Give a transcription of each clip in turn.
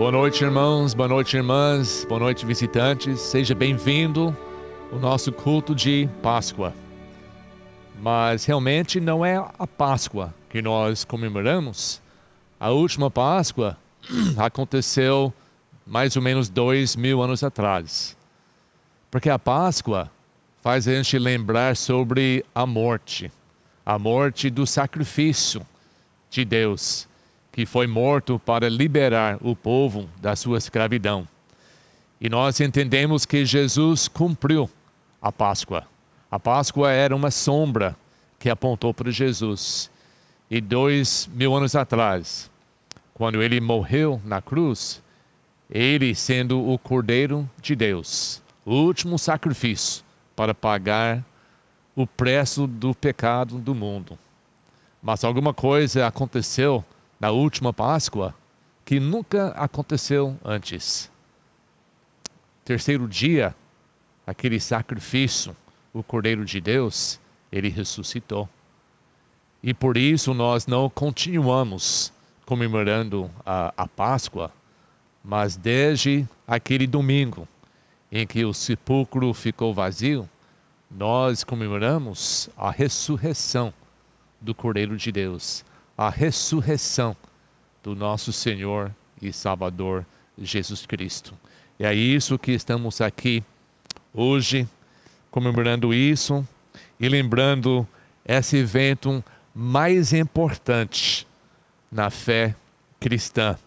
Boa noite, irmãos, boa noite, irmãs, boa noite, visitantes. Seja bem-vindo ao nosso culto de Páscoa. Mas realmente não é a Páscoa que nós comemoramos. A última Páscoa aconteceu mais ou menos dois mil anos atrás. Porque a Páscoa faz a gente lembrar sobre a morte a morte do sacrifício de Deus que foi morto para liberar o povo da sua escravidão. E nós entendemos que Jesus cumpriu a Páscoa. A Páscoa era uma sombra que apontou para Jesus. E dois mil anos atrás, quando ele morreu na cruz, ele sendo o Cordeiro de Deus, o último sacrifício para pagar o preço do pecado do mundo. Mas alguma coisa aconteceu na última Páscoa que nunca aconteceu antes. Terceiro dia, aquele sacrifício, o Cordeiro de Deus, ele ressuscitou. E por isso nós não continuamos comemorando a, a Páscoa, mas desde aquele domingo em que o sepulcro ficou vazio, nós comemoramos a ressurreição do Cordeiro de Deus a ressurreição do nosso Senhor e Salvador Jesus Cristo. E é isso que estamos aqui hoje, comemorando isso e lembrando esse evento mais importante na fé cristã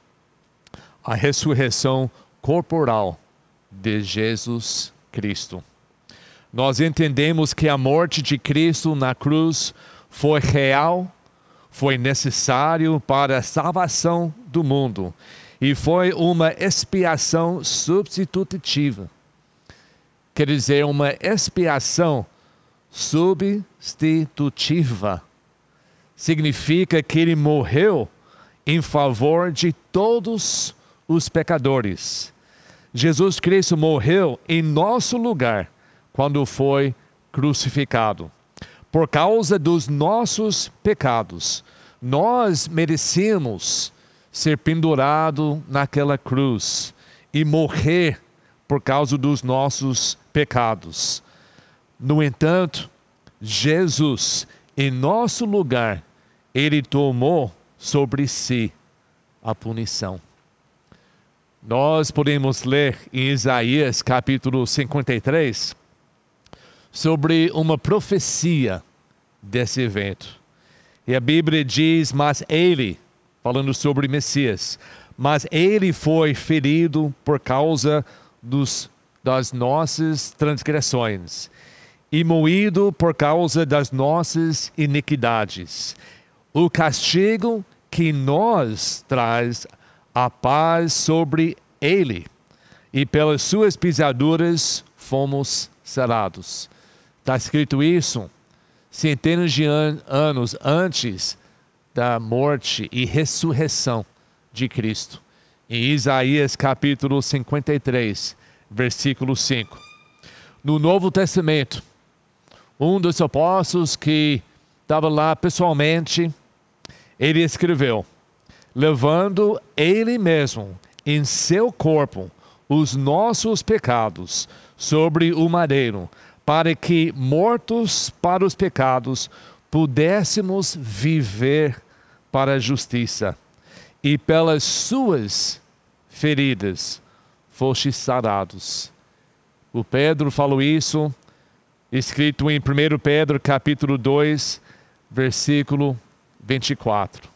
a ressurreição corporal de Jesus Cristo. Nós entendemos que a morte de Cristo na cruz foi real foi necessário para a salvação do mundo e foi uma expiação substitutiva. Quer dizer, uma expiação substitutiva. Significa que ele morreu em favor de todos os pecadores. Jesus Cristo morreu em nosso lugar quando foi crucificado por causa dos nossos pecados. Nós merecemos ser pendurado naquela cruz e morrer por causa dos nossos pecados. No entanto, Jesus, em nosso lugar, ele tomou sobre si a punição. Nós podemos ler em Isaías capítulo 53, sobre uma profecia desse evento. E a Bíblia diz: Mas ele, falando sobre Messias, mas ele foi ferido por causa dos, das nossas transgressões e moído por causa das nossas iniquidades. O castigo que nos traz a paz sobre ele, e pelas suas pisaduras fomos sarados. Está escrito isso centenas de an anos antes da morte e ressurreição de Cristo. Em Isaías capítulo 53, versículo 5. No Novo Testamento, um dos apóstolos que estava lá pessoalmente, ele escreveu: levando ele mesmo em seu corpo os nossos pecados sobre o madeiro, para que, mortos para os pecados, pudéssemos viver para a justiça. E pelas suas feridas fostes sarados. O Pedro falou isso, escrito em 1 Pedro capítulo 2, versículo 24.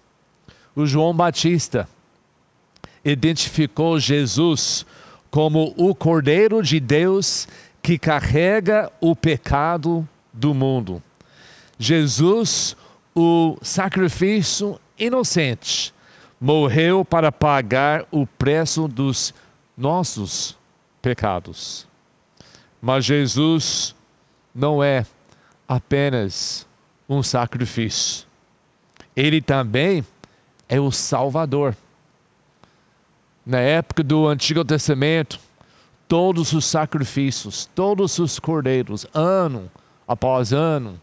O João Batista identificou Jesus como o Cordeiro de Deus que carrega o pecado do mundo. Jesus, o sacrifício inocente, morreu para pagar o preço dos nossos pecados. Mas Jesus não é apenas um sacrifício. Ele também é o Salvador. Na época do Antigo Testamento, todos os sacrifícios, todos os cordeiros, ano após ano,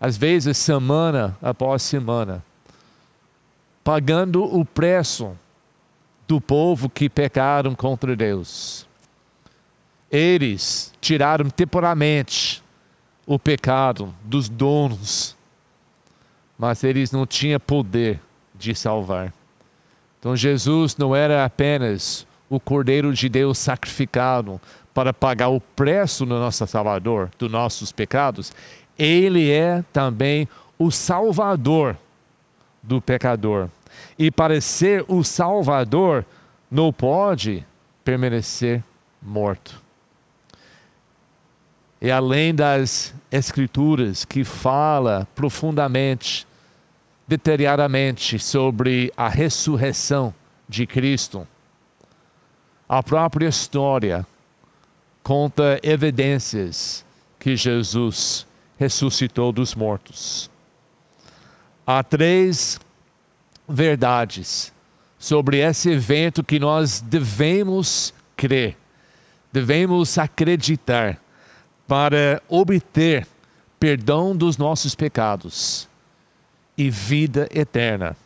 às vezes semana após semana, pagando o preço do povo que pecaram contra Deus. Eles tiraram temporariamente o pecado dos donos, mas eles não tinham poder de salvar. Então Jesus não era apenas o Cordeiro de Deus sacrificado para pagar o preço do nosso Salvador, dos nossos pecados, ele é também o Salvador do pecador. E para ser o Salvador, não pode permanecer morto. E além das escrituras que fala profundamente, detalhadamente sobre a ressurreição de Cristo, a própria história conta evidências que Jesus ressuscitou dos mortos. Há três verdades sobre esse evento que nós devemos crer, devemos acreditar para obter perdão dos nossos pecados e vida eterna.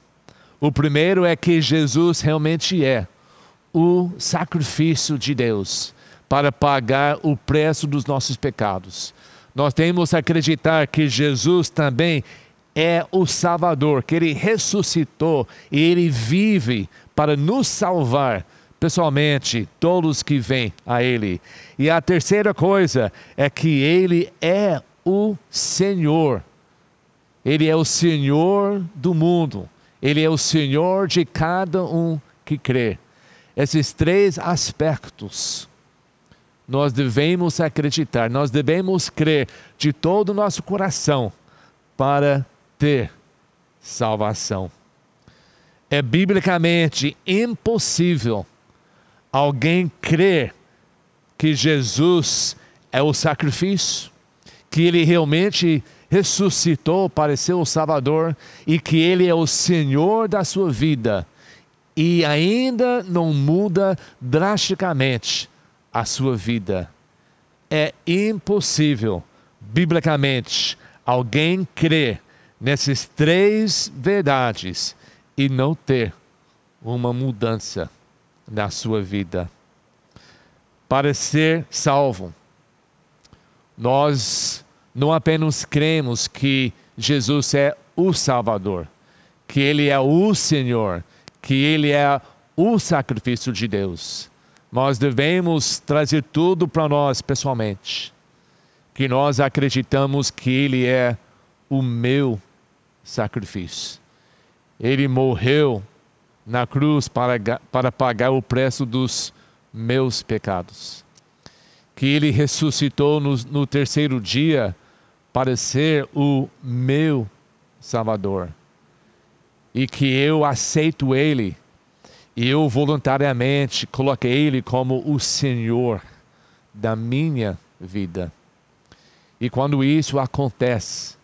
O primeiro é que Jesus realmente é o sacrifício de Deus para pagar o preço dos nossos pecados. Nós temos que acreditar que Jesus também é o Salvador, que ele ressuscitou e ele vive para nos salvar pessoalmente todos que vêm a ele. E a terceira coisa é que ele é o Senhor. Ele é o Senhor do mundo. Ele é o Senhor de cada um que crê. Esses três aspectos nós devemos acreditar, nós devemos crer de todo o nosso coração para ter salvação. É biblicamente impossível alguém crer que Jesus é o sacrifício, que ele realmente ressuscitou para ser o Salvador e que ele é o Senhor da sua vida e ainda não muda drasticamente a sua vida. É impossível, biblicamente, alguém crer nessas três verdades e não ter uma mudança na sua vida. Para ser salvo, nós não apenas cremos que Jesus é o Salvador, que Ele é o Senhor, que Ele é o sacrifício de Deus. Nós devemos trazer tudo para nós pessoalmente, que nós acreditamos que Ele é o meu sacrifício. Ele morreu na cruz para, para pagar o preço dos meus pecados. Que ele ressuscitou no, no terceiro dia para ser o meu Salvador. E que eu aceito Ele e eu voluntariamente coloquei Ele como o Senhor da minha vida. E quando isso acontece,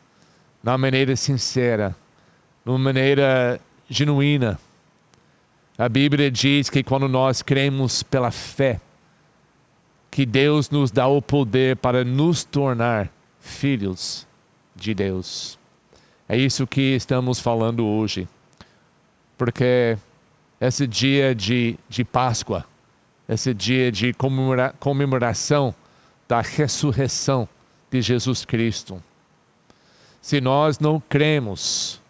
na maneira sincera, de uma maneira genuína. A Bíblia diz que quando nós cremos pela fé, que Deus nos dá o poder para nos tornar filhos de Deus. É isso que estamos falando hoje. Porque esse dia de, de Páscoa, esse dia de comemora, comemoração da ressurreição de Jesus Cristo, se nós não cremos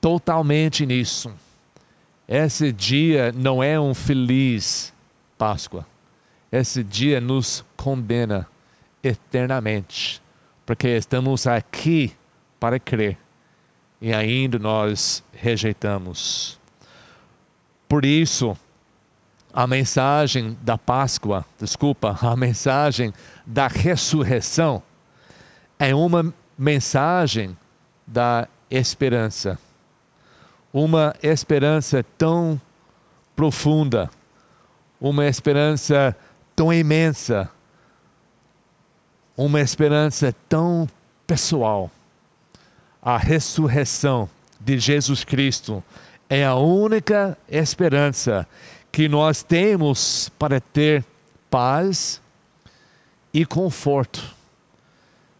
totalmente nisso, esse dia não é um feliz Páscoa. Esse dia nos condena eternamente, porque estamos aqui para crer e ainda nós rejeitamos. Por isso, a mensagem da Páscoa, desculpa, a mensagem da ressurreição é uma mensagem da esperança. Uma esperança tão profunda, uma esperança tão imensa, uma esperança tão pessoal. A ressurreição de Jesus Cristo é a única esperança que nós temos para ter paz e conforto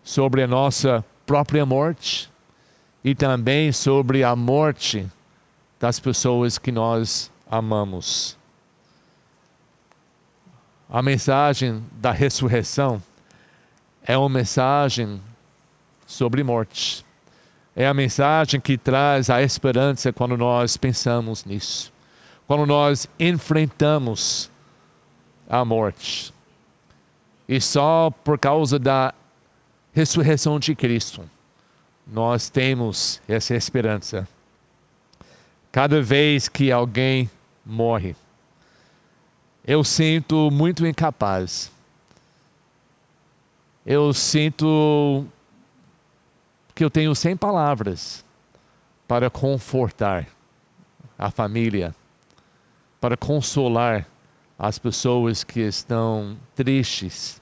sobre a nossa própria morte e também sobre a morte das pessoas que nós amamos. A mensagem da ressurreição é uma mensagem sobre morte. É a mensagem que traz a esperança quando nós pensamos nisso. Quando nós enfrentamos a morte. E só por causa da ressurreição de Cristo, nós temos essa esperança. Cada vez que alguém morre, eu sinto muito incapaz. Eu sinto que eu tenho sem palavras para confortar a família, para consolar as pessoas que estão tristes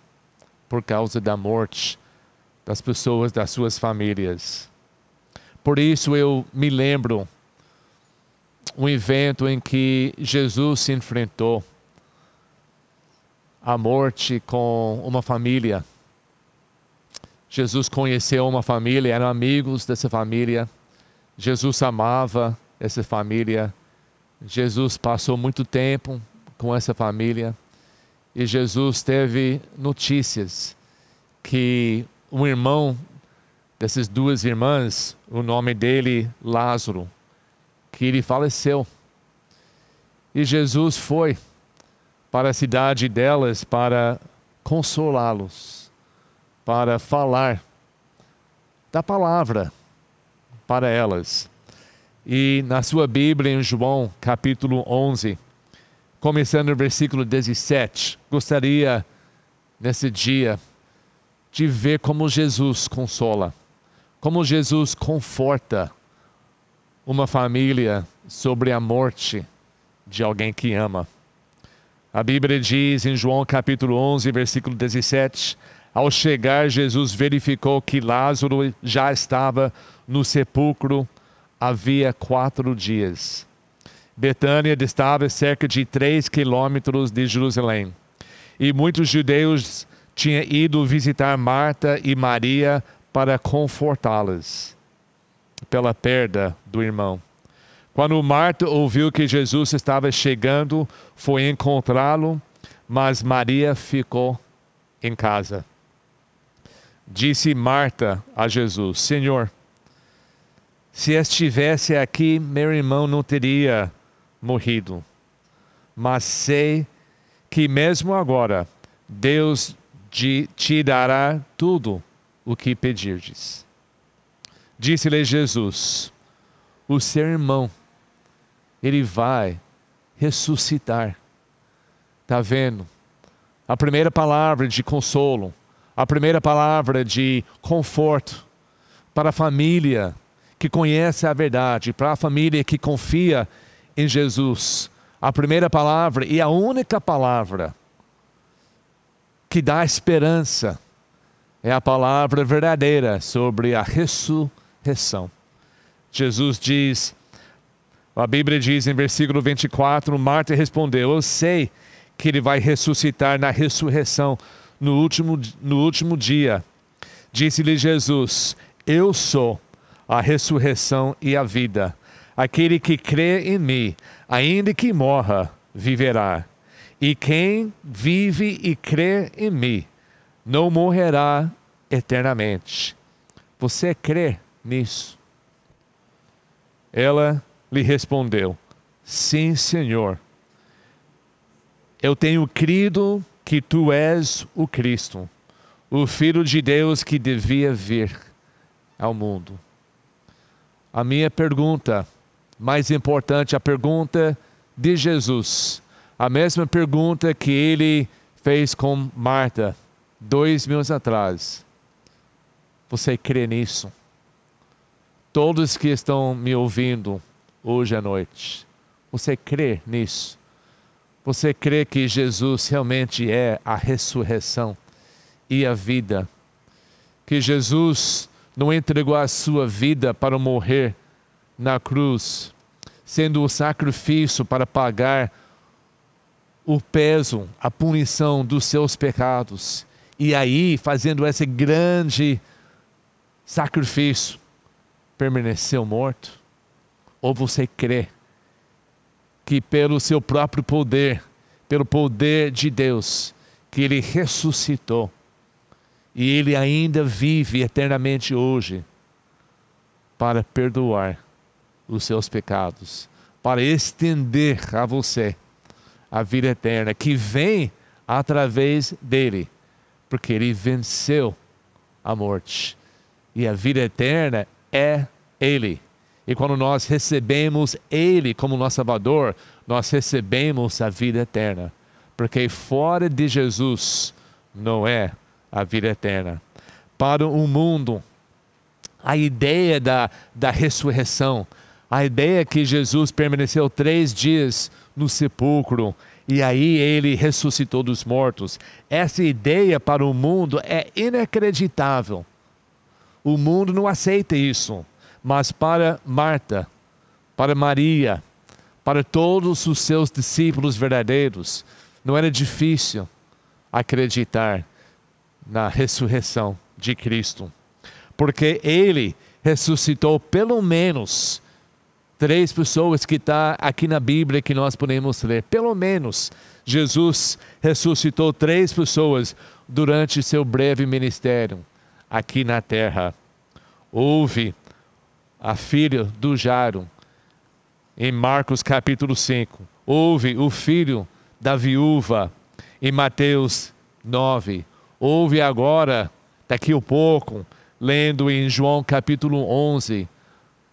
por causa da morte das pessoas das suas famílias. Por isso eu me lembro um evento em que Jesus se enfrentou à morte com uma família. Jesus conheceu uma família, eram amigos dessa família. Jesus amava essa família. Jesus passou muito tempo com essa família e Jesus teve notícias que um irmão dessas duas irmãs, o nome dele Lázaro, que ele faleceu. E Jesus foi para a cidade delas para consolá-los, para falar da palavra para elas. E na sua Bíblia, em João capítulo 11, começando no versículo 17, gostaria nesse dia de ver como Jesus consola, como Jesus conforta uma família sobre a morte de alguém que ama. A Bíblia diz em João capítulo 11, versículo 17: Ao chegar, Jesus verificou que Lázaro já estava no sepulcro havia quatro dias. Betânia estava cerca de três quilômetros de Jerusalém. E muitos judeus tinham ido visitar Marta e Maria para confortá-las pela perda do irmão. Quando Marta ouviu que Jesus estava chegando, foi encontrá-lo, mas Maria ficou em casa. Disse Marta a Jesus: Senhor, se estivesse aqui, meu irmão não teria morrido. Mas sei que mesmo agora Deus te dará tudo o que pedirdes. Disse-lhe Jesus: O seu irmão, ele vai ressuscitar. Está vendo? A primeira palavra de consolo, a primeira palavra de conforto para a família que conhece a verdade, para a família que confia em Jesus. A primeira palavra e a única palavra que dá esperança é a palavra verdadeira sobre a ressurreição. Jesus diz, a Bíblia diz em versículo 24: Marta respondeu: Eu sei que ele vai ressuscitar na ressurreição no último, no último dia. Disse-lhe Jesus: Eu sou a ressurreição e a vida. Aquele que crê em mim, ainda que morra, viverá. E quem vive e crê em mim, não morrerá eternamente. Você crê nisso? Ela lhe respondeu: Sim, Senhor. Eu tenho crido que tu és o Cristo, o Filho de Deus que devia vir ao mundo. A minha pergunta mais importante, a pergunta de Jesus. A mesma pergunta que ele fez com Marta dois mil anos atrás. Você crê nisso? Todos que estão me ouvindo hoje à noite, você crê nisso? Você crê que Jesus realmente é a ressurreição e a vida? Que Jesus não entregou a sua vida para morrer na cruz, sendo o sacrifício para pagar o peso, a punição dos seus pecados. E aí, fazendo esse grande sacrifício, permaneceu morto? Ou você crê que pelo seu próprio poder, pelo poder de Deus, que ele ressuscitou e ele ainda vive eternamente hoje para perdoar os seus pecados, para estender a você a vida eterna que vem através dele, porque ele venceu a morte. E a vida eterna é ele. E quando nós recebemos ele como nosso Salvador, nós recebemos a vida eterna. Porque fora de Jesus não é a vida eterna. Para o mundo, a ideia da, da ressurreição, a ideia que Jesus permaneceu três dias no sepulcro e aí ele ressuscitou dos mortos. Essa ideia para o mundo é inacreditável. O mundo não aceita isso. Mas para Marta, para Maria, para todos os seus discípulos verdadeiros, não era difícil acreditar na ressurreição de Cristo, porque ele ressuscitou pelo menos três pessoas que está aqui na Bíblia que nós podemos ler. Pelo menos Jesus ressuscitou três pessoas durante seu breve ministério aqui na terra. Houve a filha do Jairo, em Marcos capítulo 5. Houve o filho da viúva, em Mateus 9. Houve agora, daqui a pouco, lendo em João capítulo 11,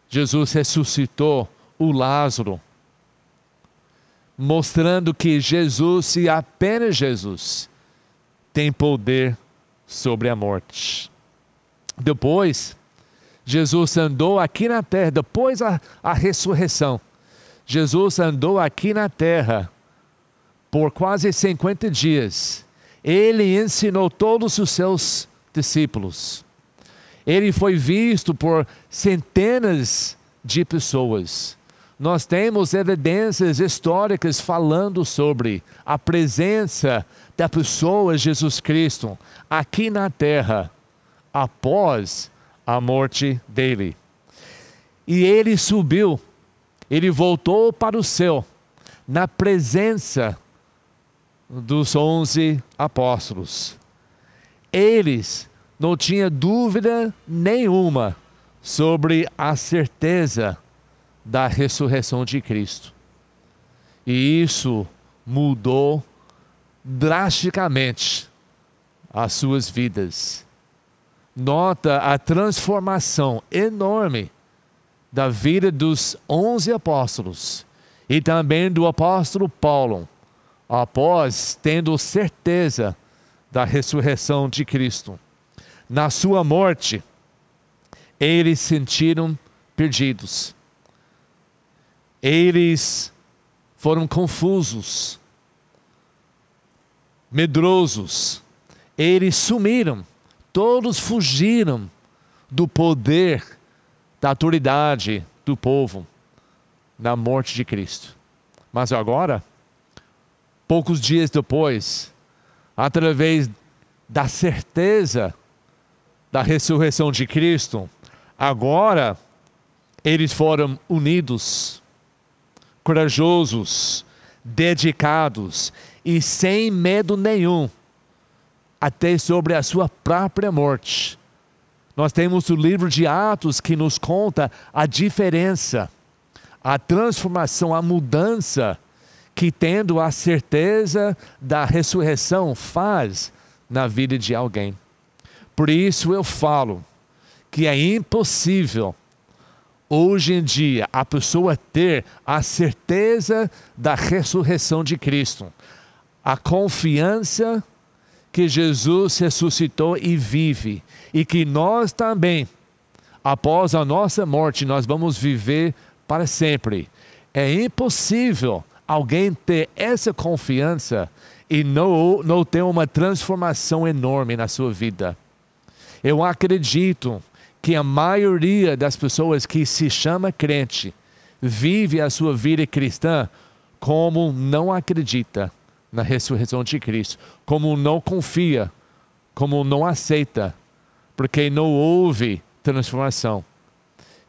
Jesus ressuscitou o Lázaro, mostrando que Jesus e apenas Jesus tem poder sobre a morte. Depois, Jesus andou aqui na terra, depois a, a ressurreição. Jesus andou aqui na terra por quase 50 dias. Ele ensinou todos os seus discípulos. Ele foi visto por centenas de pessoas. Nós temos evidências históricas falando sobre a presença da pessoa Jesus Cristo aqui na terra após a morte dele. E ele subiu, ele voltou para o céu, na presença dos onze apóstolos. Eles não tinham dúvida nenhuma sobre a certeza da ressurreição de Cristo. E isso mudou drasticamente as suas vidas nota a transformação enorme da vida dos onze apóstolos e também do apóstolo Paulo, após tendo certeza da ressurreição de Cristo. Na sua morte, eles sentiram perdidos. Eles foram confusos, medrosos. Eles sumiram todos fugiram do poder, da autoridade do povo na morte de Cristo. Mas agora, poucos dias depois, através da certeza da ressurreição de Cristo, agora eles foram unidos, corajosos, dedicados e sem medo nenhum até sobre a sua própria morte. Nós temos o livro de Atos que nos conta a diferença, a transformação, a mudança que, tendo a certeza da ressurreição, faz na vida de alguém. Por isso eu falo que é impossível hoje em dia a pessoa ter a certeza da ressurreição de Cristo, a confiança que Jesus ressuscitou e vive, e que nós também, após a nossa morte, nós vamos viver para sempre. É impossível alguém ter essa confiança e não, não ter uma transformação enorme na sua vida. Eu acredito que a maioria das pessoas que se chama crente vive a sua vida cristã como não acredita na ressurreição de Cristo, como não confia, como não aceita, porque não houve transformação.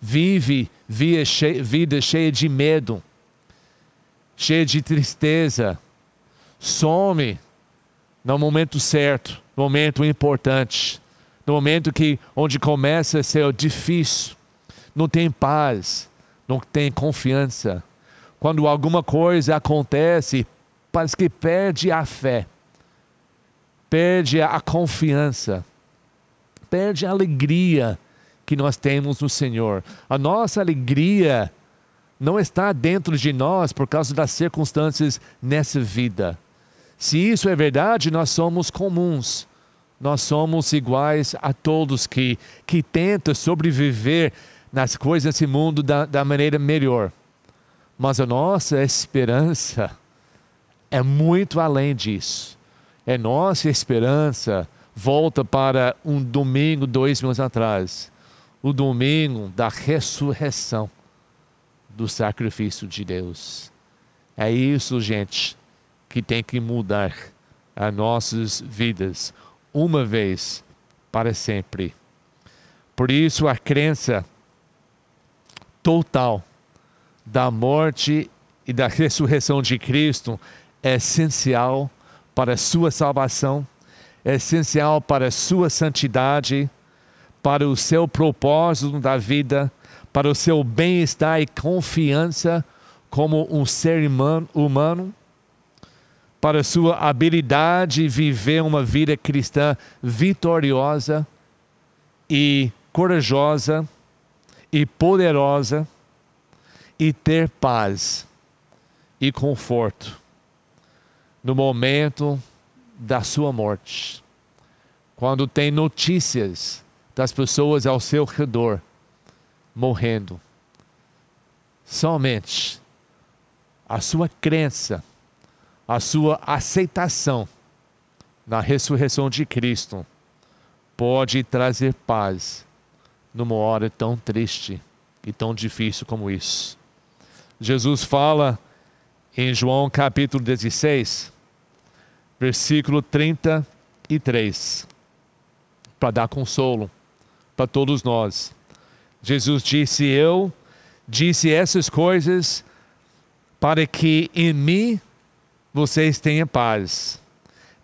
Vive vida cheia, de medo. cheia de tristeza, some no momento certo, no momento importante, no momento que onde começa a ser difícil, não tem paz, não tem confiança. Quando alguma coisa acontece, parece que perde a fé, perde a confiança, perde a alegria que nós temos no Senhor. A nossa alegria não está dentro de nós por causa das circunstâncias nessa vida. Se isso é verdade, nós somos comuns. Nós somos iguais a todos que, que tentam sobreviver nas coisas desse mundo da, da maneira melhor. Mas a nossa esperança é muito além disso. É nossa esperança volta para um domingo, dois mil anos atrás o domingo da ressurreição do sacrifício de Deus. É isso, gente, que tem que mudar as nossas vidas uma vez para sempre. Por isso, a crença total da morte e da ressurreição de Cristo é essencial para a sua salvação, é essencial para a sua santidade, para o seu propósito da vida, para o seu bem-estar e confiança como um ser humano, para a sua habilidade de viver uma vida cristã vitoriosa e corajosa e poderosa e ter paz e conforto no momento da sua morte. Quando tem notícias das pessoas ao seu redor morrendo. Somente a sua crença, a sua aceitação na ressurreição de Cristo pode trazer paz numa hora tão triste e tão difícil como isso. Jesus fala em João capítulo 16, versículo 33, para dar consolo para todos nós. Jesus disse: Eu disse essas coisas para que em mim vocês tenham paz.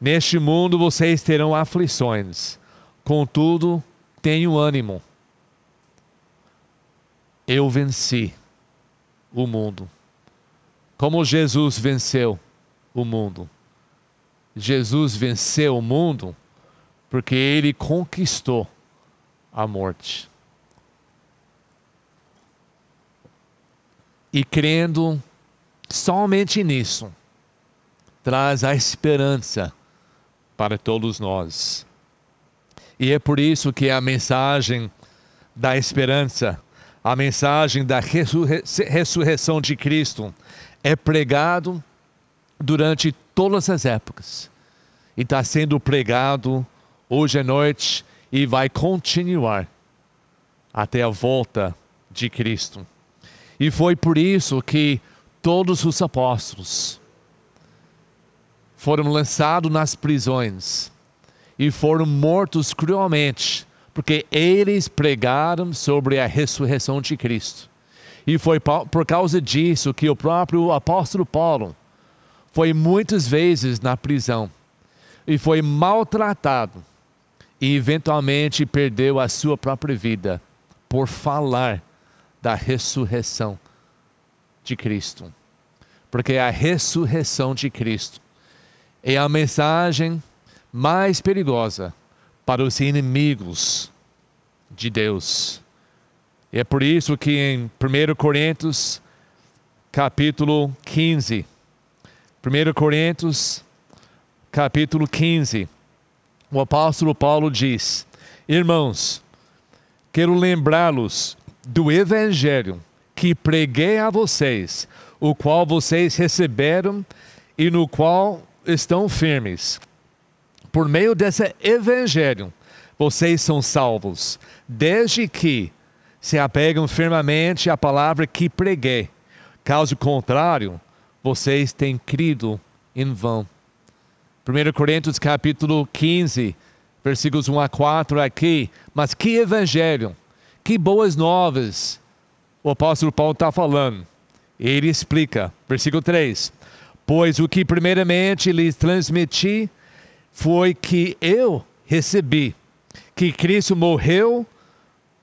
Neste mundo vocês terão aflições, contudo, tenham ânimo. Eu venci o mundo. Como Jesus venceu o mundo? Jesus venceu o mundo porque ele conquistou a morte. E crendo somente nisso, traz a esperança para todos nós. E é por isso que a mensagem da esperança, a mensagem da ressurre ressurreição de Cristo, é pregado durante todas as épocas. E está sendo pregado hoje à noite e vai continuar até a volta de Cristo. E foi por isso que todos os apóstolos foram lançados nas prisões e foram mortos cruelmente, porque eles pregaram sobre a ressurreição de Cristo. E foi por causa disso que o próprio apóstolo Paulo foi muitas vezes na prisão e foi maltratado e eventualmente perdeu a sua própria vida por falar da ressurreição de Cristo. Porque a ressurreição de Cristo é a mensagem mais perigosa para os inimigos de Deus. E é por isso que em 1 Coríntios, capítulo 15, 1 Coríntios, capítulo 15, o apóstolo Paulo diz: Irmãos, quero lembrá-los do evangelho que preguei a vocês, o qual vocês receberam e no qual estão firmes. Por meio desse evangelho, vocês são salvos, desde que se apegam firmemente à palavra que preguei. Caso contrário, vocês têm crido em vão. 1 Coríntios capítulo 15, versículos 1 a 4 aqui. Mas que evangelho, que boas novas o apóstolo Paulo está falando. Ele explica, versículo 3: Pois o que primeiramente lhes transmiti foi que eu recebi que Cristo morreu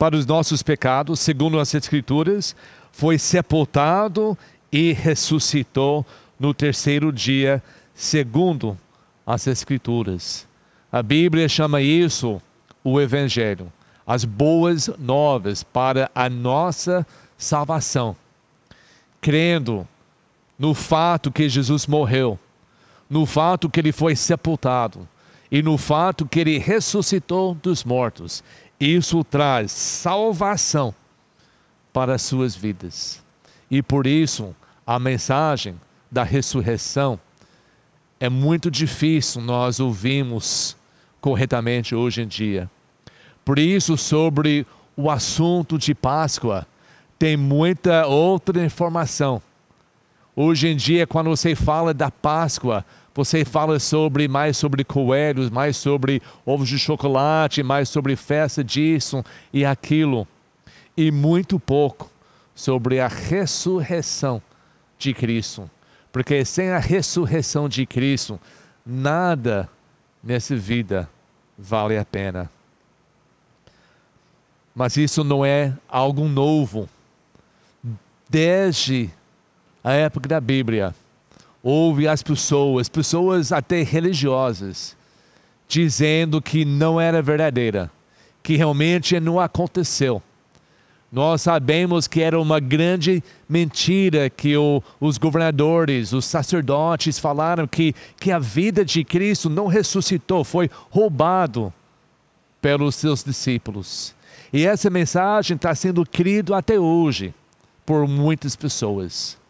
para os nossos pecados, segundo as Escrituras, foi sepultado e ressuscitou no terceiro dia, segundo as Escrituras. A Bíblia chama isso o Evangelho, as boas novas para a nossa salvação. Crendo no fato que Jesus morreu, no fato que ele foi sepultado e no fato que ele ressuscitou dos mortos. Isso traz salvação para as suas vidas. E por isso, a mensagem da ressurreição é muito difícil nós ouvirmos corretamente hoje em dia. Por isso, sobre o assunto de Páscoa, tem muita outra informação. Hoje em dia, quando você fala da Páscoa, você fala sobre mais sobre coelhos, mais sobre ovos de chocolate, mais sobre festa disso e aquilo, e muito pouco sobre a ressurreição de Cristo. Porque sem a ressurreição de Cristo, nada nessa vida vale a pena. Mas isso não é algo novo. Desde a época da Bíblia, houve as pessoas, pessoas até religiosas, dizendo que não era verdadeira, que realmente não aconteceu. Nós sabemos que era uma grande mentira que o, os governadores, os sacerdotes falaram que, que a vida de Cristo não ressuscitou, foi roubado pelos seus discípulos. E essa mensagem está sendo crida até hoje por muitas pessoas.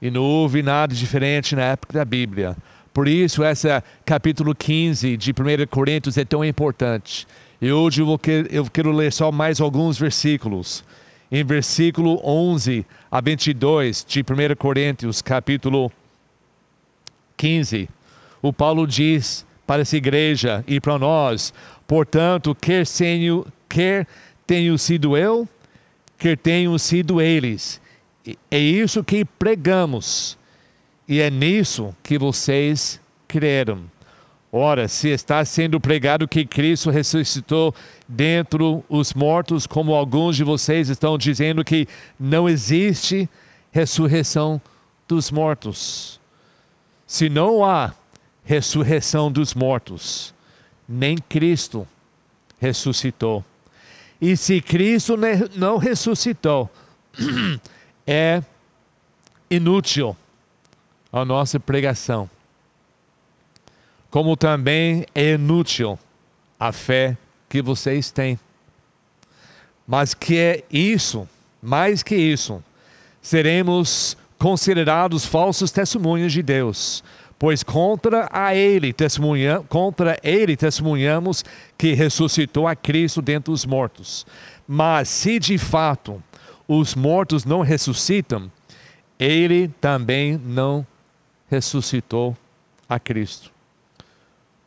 E não houve nada diferente na época da Bíblia. Por isso, esse capítulo 15 de 1 Coríntios é tão importante. E hoje eu, vou, eu quero ler só mais alguns versículos. Em versículo 11 a 22 de 1 Coríntios, capítulo 15, o Paulo diz para essa igreja e para nós: portanto, quer, tenho, quer tenho sido eu, quer tenham sido eles, é isso que pregamos, e é nisso que vocês creram Ora, se está sendo pregado que Cristo ressuscitou dentro os mortos, como alguns de vocês estão dizendo que não existe ressurreição dos mortos. Se não há ressurreição dos mortos, nem Cristo ressuscitou. E se Cristo não ressuscitou, é inútil a nossa pregação como também é inútil a fé que vocês têm. Mas que é isso, mais que isso, seremos considerados falsos testemunhos de Deus, pois contra a ele contra ele testemunhamos que ressuscitou a Cristo dentre os mortos. Mas se de fato os mortos não ressuscitam, ele também não ressuscitou a Cristo.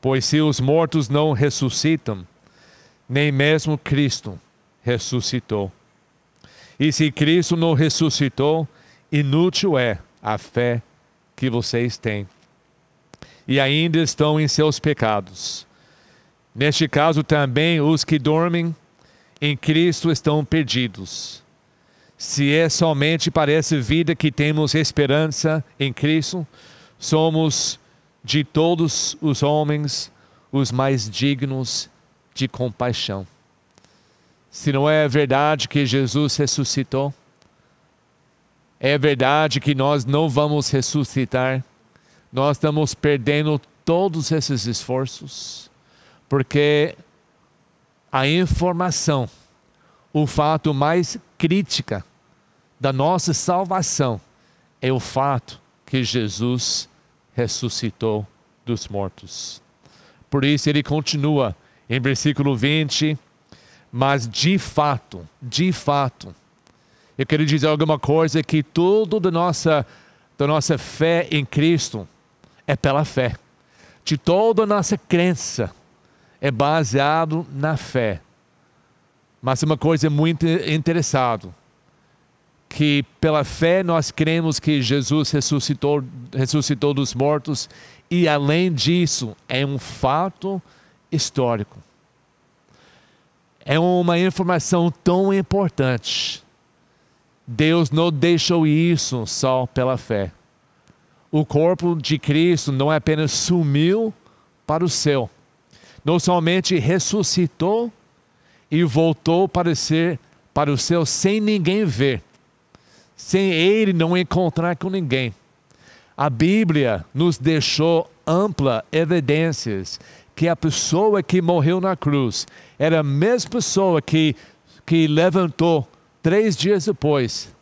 Pois se os mortos não ressuscitam, nem mesmo Cristo ressuscitou. E se Cristo não ressuscitou, inútil é a fé que vocês têm. E ainda estão em seus pecados. Neste caso também os que dormem em Cristo estão perdidos. Se é somente para essa vida que temos esperança em Cristo, somos de todos os homens os mais dignos de compaixão. Se não é verdade que Jesus ressuscitou, é verdade que nós não vamos ressuscitar, nós estamos perdendo todos esses esforços, porque a informação, o fato mais crítica da nossa salvação é o fato que Jesus ressuscitou dos mortos. Por isso ele continua em versículo 20, mas de fato, de fato, eu quero dizer alguma coisa que tudo da nossa, da nossa fé em Cristo é pela fé. De toda a nossa crença é baseado na fé. Mas uma coisa muito interessante, que pela fé nós cremos que Jesus ressuscitou, ressuscitou dos mortos e além disso é um fato histórico. É uma informação tão importante. Deus não deixou isso só pela fé. O corpo de Cristo não apenas sumiu para o céu, não somente ressuscitou e voltou para ser para o céu sem ninguém ver, sem ele não encontrar com ninguém. A Bíblia nos deixou ampla evidências que a pessoa que morreu na cruz era a mesma pessoa que, que levantou três dias depois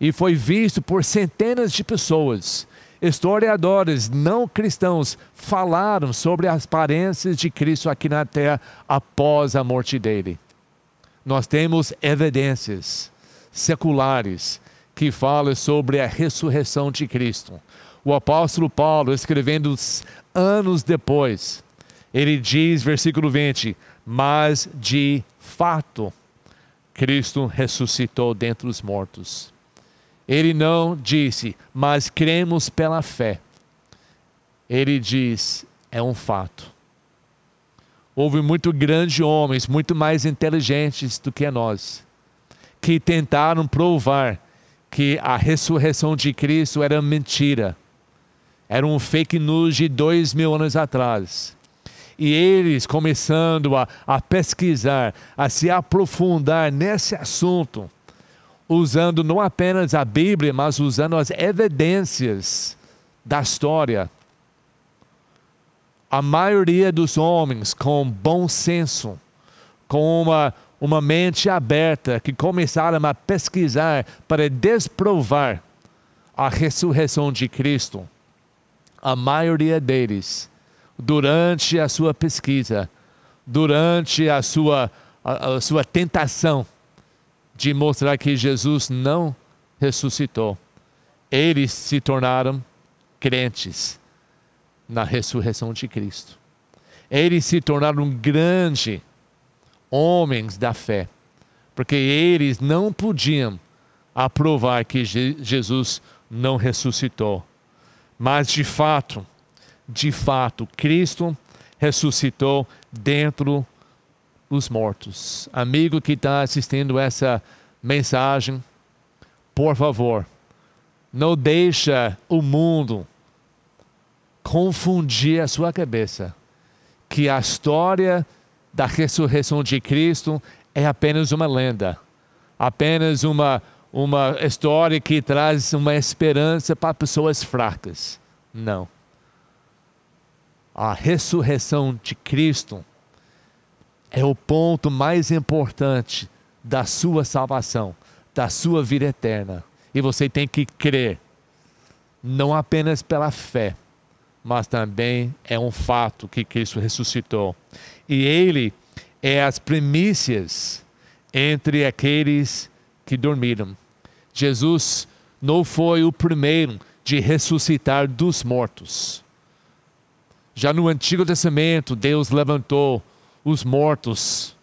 e foi visto por centenas de pessoas. Historiadores não cristãos falaram sobre as aparências de Cristo aqui na terra após a morte dele. Nós temos evidências seculares que falam sobre a ressurreição de Cristo. O apóstolo Paulo, escrevendo anos depois, ele diz, versículo 20: Mas de fato, Cristo ressuscitou dentre os mortos. Ele não disse, mas cremos pela fé. Ele diz, é um fato. Houve muito grandes homens, muito mais inteligentes do que nós, que tentaram provar que a ressurreição de Cristo era mentira. Era um fake news de dois mil anos atrás e eles começando a, a pesquisar, a se aprofundar nesse assunto, usando não apenas a Bíblia, mas usando as evidências da história. A maioria dos homens com bom senso, com uma, uma mente aberta, que começaram a pesquisar para desprovar a ressurreição de Cristo, a maioria deles durante a sua pesquisa, durante a sua, a, a sua tentação de mostrar que Jesus não ressuscitou, eles se tornaram crentes na ressurreição de Cristo. Eles se tornaram grandes homens da fé, porque eles não podiam aprovar que Jesus não ressuscitou. Mas de fato, de fato, Cristo ressuscitou dentro dos mortos. Amigo que está assistindo essa mensagem, por favor, não deixa o mundo confundir a sua cabeça que a história da ressurreição de Cristo é apenas uma lenda, apenas uma uma história que traz uma esperança para pessoas fracas. Não a ressurreição de Cristo é o ponto mais importante da sua salvação, da sua vida eterna. E você tem que crer, não apenas pela fé, mas também é um fato que Cristo ressuscitou. E Ele é as primícias entre aqueles que dormiram. Jesus não foi o primeiro de ressuscitar dos mortos. Já no Antigo Testamento, Deus levantou os mortos.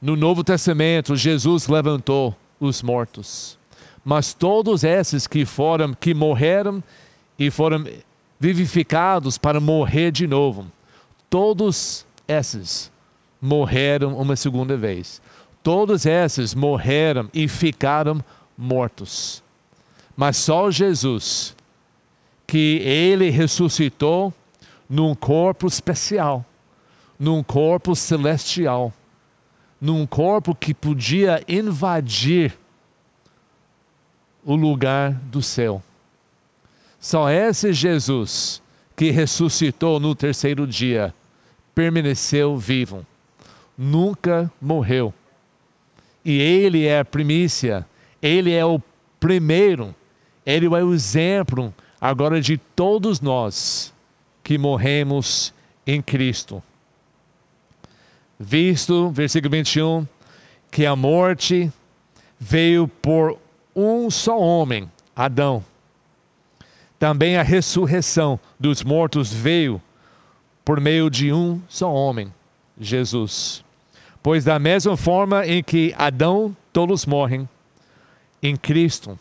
No Novo Testamento, Jesus levantou os mortos. Mas todos esses que foram, que morreram e foram vivificados para morrer de novo, todos esses morreram uma segunda vez. Todos esses morreram e ficaram mortos. Mas só Jesus, que ele ressuscitou num corpo especial, num corpo celestial, num corpo que podia invadir o lugar do céu. Só esse Jesus que ressuscitou no terceiro dia permaneceu vivo, nunca morreu. E ele é a primícia, ele é o primeiro, ele é o exemplo agora de todos nós que morremos em Cristo. Visto, versículo 21, que a morte veio por um só homem, Adão. Também a ressurreição dos mortos veio por meio de um só homem, Jesus. Pois da mesma forma em que Adão todos morrem, em Cristo,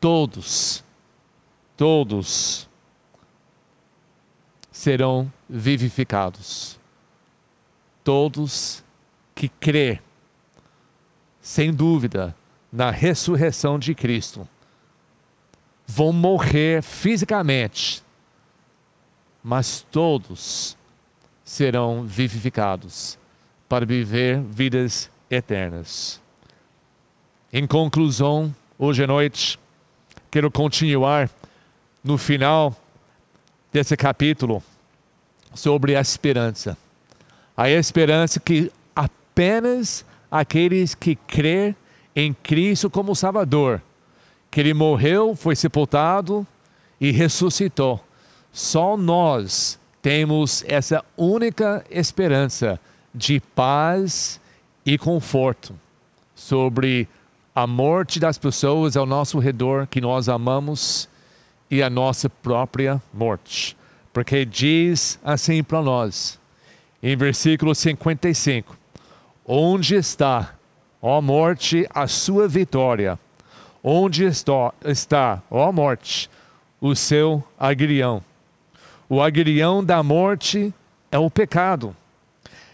todos, todos serão vivificados. Todos que crê, sem dúvida, na ressurreição de Cristo, vão morrer fisicamente, mas todos serão vivificados para viver vidas eternas. Em conclusão, hoje à noite, quero continuar no final desse capítulo sobre a esperança. A esperança que apenas aqueles que crê em Cristo como Salvador, que Ele morreu, foi sepultado e ressuscitou. Só nós temos essa única esperança de paz e conforto sobre a morte das pessoas ao nosso redor que nós amamos e a nossa própria morte. Porque diz assim para nós, em versículo 55: Onde está, ó morte, a sua vitória? Onde está, está ó morte, o seu aguilhão? O aguilhão da morte é o pecado,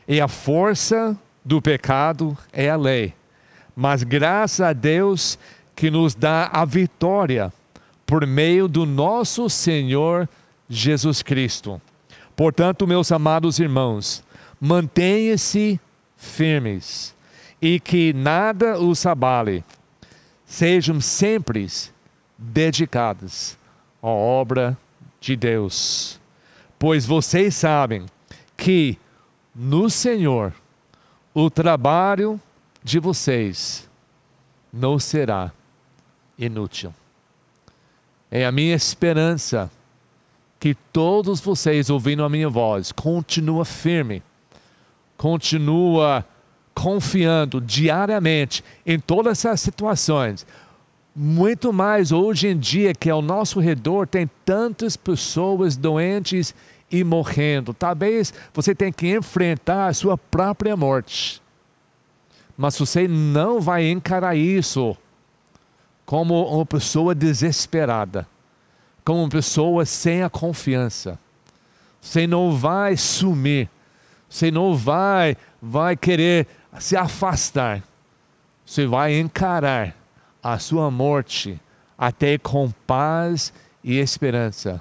e a força do pecado é a lei. Mas graças a Deus que nos dá a vitória por meio do nosso Senhor Jesus Cristo. Portanto, meus amados irmãos, mantenham-se firmes e que nada os abale. Sejam sempre dedicados à obra de Deus, pois vocês sabem que no Senhor o trabalho de vocês não será inútil. É a minha esperança que todos vocês ouvindo a minha voz continua firme, continua confiando diariamente em todas essas situações. Muito mais hoje em dia que ao nosso redor tem tantas pessoas doentes e morrendo. Talvez você tenha que enfrentar a sua própria morte. Mas você não vai encarar isso como uma pessoa desesperada, como uma pessoa sem a confiança. Você não vai sumir, você não vai, vai querer se afastar. Você vai encarar a sua morte até com paz e esperança,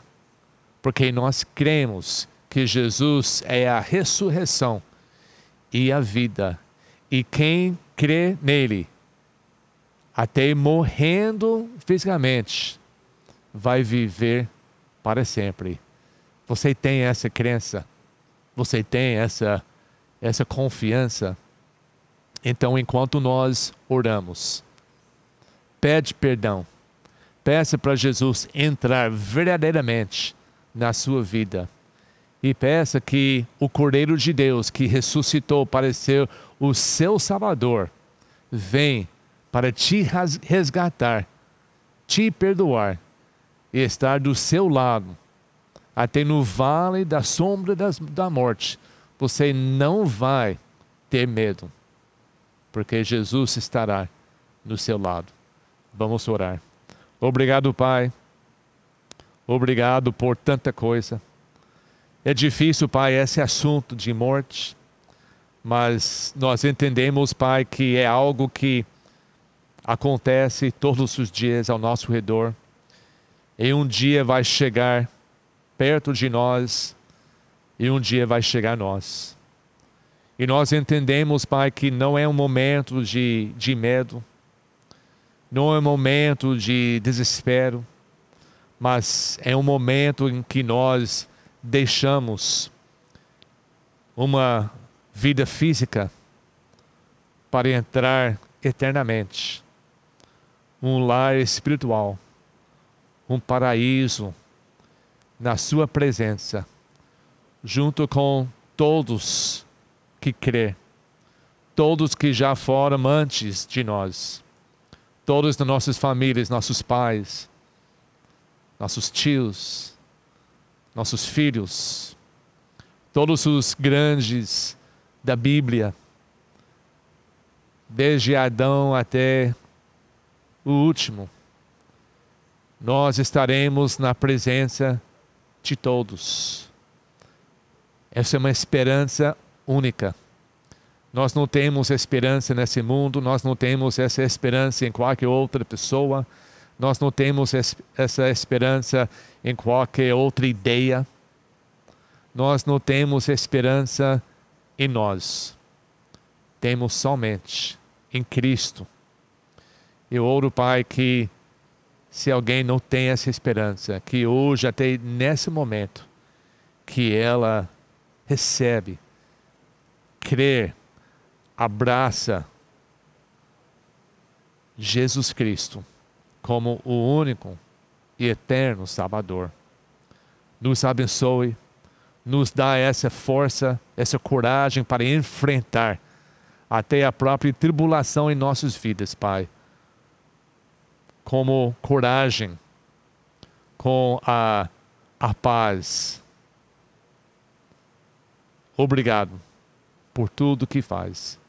porque nós cremos que Jesus é a ressurreição e a vida, e quem crê nele até morrendo fisicamente, vai viver para sempre. Você tem essa crença? Você tem essa essa confiança? Então, enquanto nós oramos, pede perdão. Peça para Jesus entrar verdadeiramente na sua vida. E peça que o Cordeiro de Deus, que ressuscitou para ser o seu Salvador, venha para te resgatar, te perdoar e estar do seu lado, até no vale da sombra das, da morte. Você não vai ter medo, porque Jesus estará no seu lado. Vamos orar. Obrigado, Pai. Obrigado por tanta coisa. É difícil, Pai, esse assunto de morte, mas nós entendemos, Pai, que é algo que acontece todos os dias ao nosso redor. E um dia vai chegar perto de nós e um dia vai chegar a nós. E nós entendemos, Pai, que não é um momento de, de medo, não é um momento de desespero, mas é um momento em que nós deixamos uma vida física para entrar eternamente. Um lar espiritual, um paraíso na Sua presença, junto com todos que crê, todos que já foram antes de nós, todos das nossas famílias, nossos pais, nossos tios, nossos filhos, todos os grandes da Bíblia, desde Adão até o último, nós estaremos na presença de todos. Essa é uma esperança única. Nós não temos esperança nesse mundo, nós não temos essa esperança em qualquer outra pessoa, nós não temos essa esperança em qualquer outra ideia, nós não temos esperança em nós, temos somente em Cristo. Eu oro, Pai, que se alguém não tem essa esperança, que hoje, até nesse momento, que ela recebe, crê, abraça Jesus Cristo como o único e eterno Salvador. Nos abençoe, nos dá essa força, essa coragem para enfrentar até a própria tribulação em nossas vidas, Pai. Como coragem, com a, a paz. Obrigado por tudo que faz.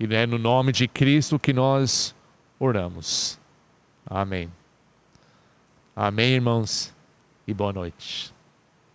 E é no nome de Cristo que nós oramos. Amém. Amém, irmãos, e boa noite.